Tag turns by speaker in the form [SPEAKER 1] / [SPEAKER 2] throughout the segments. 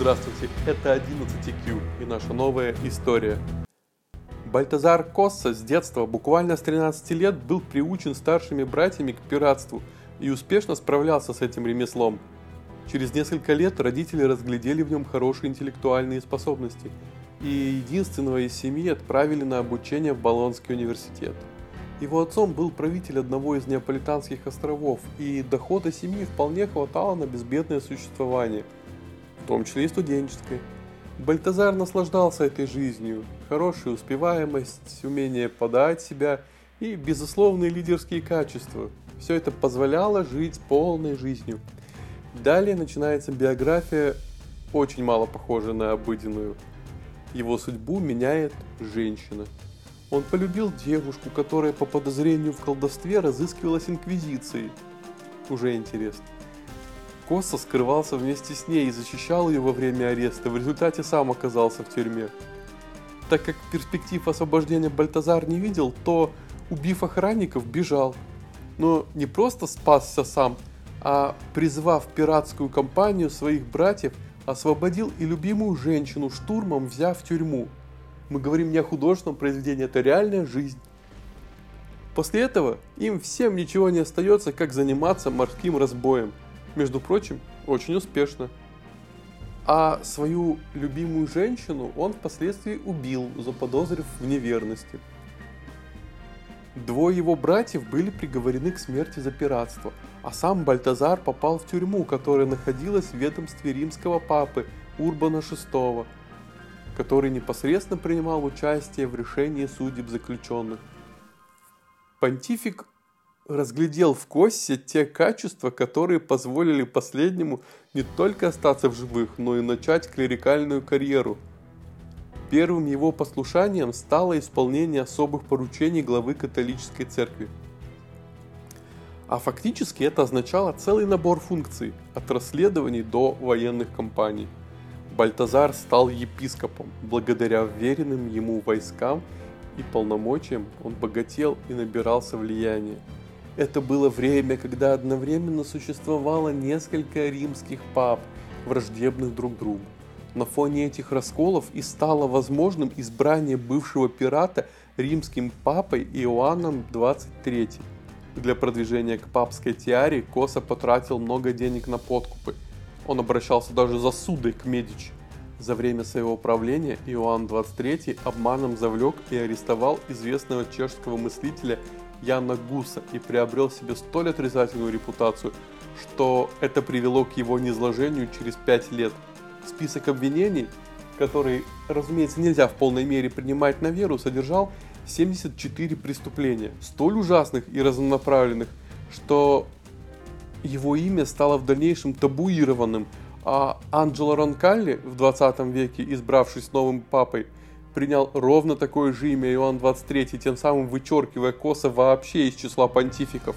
[SPEAKER 1] Здравствуйте, это 11Q и наша новая история. Бальтазар Косса с детства, буквально с 13 лет, был приучен старшими братьями к пиратству и успешно справлялся с этим ремеслом. Через несколько лет родители разглядели в нем хорошие интеллектуальные способности и единственного из семьи отправили на обучение в Болонский университет. Его отцом был правитель одного из неаполитанских островов, и дохода семьи вполне хватало на безбедное существование, в том числе и студенческое. Бальтазар наслаждался этой жизнью, хорошая успеваемость, умение подать себя и безусловные лидерские качества. Все это позволяло жить полной жизнью. Далее начинается биография, очень мало похожая на обыденную. Его судьбу меняет женщина – он полюбил девушку, которая по подозрению в колдовстве разыскивалась Инквизицией. Уже интересно. Коса скрывался вместе с ней и защищал ее во время ареста, в результате сам оказался в тюрьме. Так как перспектив освобождения Бальтазар не видел, то, убив охранников, бежал. Но не просто спасся сам, а призвав пиратскую компанию своих братьев, освободил и любимую женщину штурмом, взяв в тюрьму – мы говорим не о художественном произведении, это реальная жизнь. После этого им всем ничего не остается, как заниматься морским разбоем. Между прочим, очень успешно. А свою любимую женщину он впоследствии убил, заподозрив в неверности. Двое его братьев были приговорены к смерти за пиратство, а сам Бальтазар попал в тюрьму, которая находилась в ведомстве римского папы Урбана VI – который непосредственно принимал участие в решении судеб заключенных. Понтифик разглядел в Коссе те качества, которые позволили последнему не только остаться в живых, но и начать клерикальную карьеру. Первым его послушанием стало исполнение особых поручений главы католической церкви. А фактически это означало целый набор функций, от расследований до военных кампаний – Бальтазар стал епископом. Благодаря веренным ему войскам и полномочиям он богател и набирался влияния. Это было время, когда одновременно существовало несколько римских пап, враждебных друг другу. На фоне этих расколов и стало возможным избрание бывшего пирата римским папой Иоанном 23. Для продвижения к папской тиаре Коса потратил много денег на подкупы – он обращался даже за судой к Медичи. За время своего правления Иоанн XXIII обманом завлек и арестовал известного чешского мыслителя Яна Гуса и приобрел себе столь отрицательную репутацию, что это привело к его низложению через пять лет. Список обвинений, который, разумеется, нельзя в полной мере принимать на веру, содержал 74 преступления, столь ужасных и разнонаправленных, что его имя стало в дальнейшем табуированным, а Анджело Ронкалли в 20 веке, избравшись новым папой, принял ровно такое же имя Иоанн 23, тем самым вычеркивая Коса вообще из числа понтификов.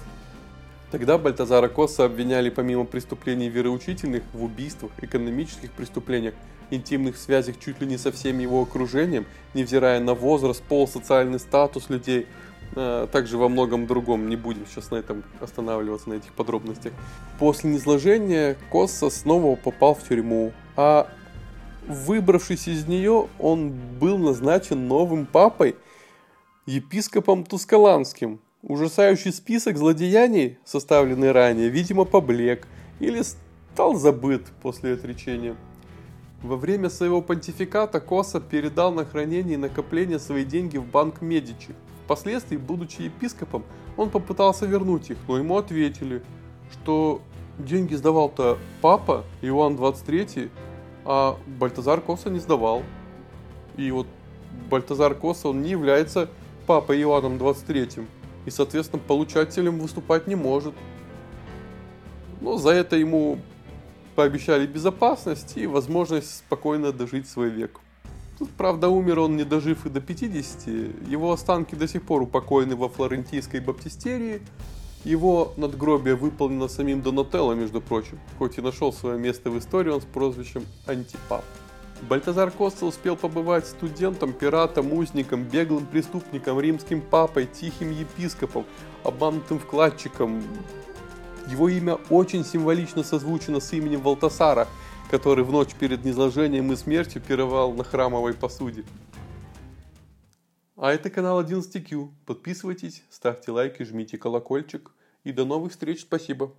[SPEAKER 1] Тогда Бальтазара Коса обвиняли помимо преступлений вероучительных в убийствах, экономических преступлениях, интимных связях чуть ли не со всем его окружением, невзирая на возраст, пол, социальный статус людей – а, также во многом другом, не будем сейчас на этом останавливаться, на этих подробностях. После низложения Косса снова попал в тюрьму, а выбравшись из нее, он был назначен новым папой, епископом Тускаланским. Ужасающий список злодеяний, составленный ранее, видимо, поблек или стал забыт после отречения. Во время своего понтификата Коса передал на хранение и накопление свои деньги в банк Медичи – Впоследствии, будучи епископом, он попытался вернуть их, но ему ответили, что деньги сдавал-то папа Иоанн 23, а Бальтазар Коса не сдавал. И вот Бальтазар Коса, он не является папой Иоанном 23 и, соответственно, получателем выступать не может. Но за это ему пообещали безопасность и возможность спокойно дожить свой век. Тут, правда, умер он, не дожив и до 50. Его останки до сих пор упокоены во флорентийской баптистерии. Его надгробие выполнено самим Донателло, между прочим, хоть и нашел свое место в истории он с прозвищем Антипап. Бальтазар Коста успел побывать студентом, пиратом, узником, беглым преступником, римским папой, тихим епископом, обманутым вкладчиком. Его имя очень символично созвучено с именем Валтасара – который в ночь перед низложением и смертью пировал на храмовой посуде. А это канал 11Q. Подписывайтесь, ставьте лайки, жмите колокольчик. И до новых встреч. Спасибо.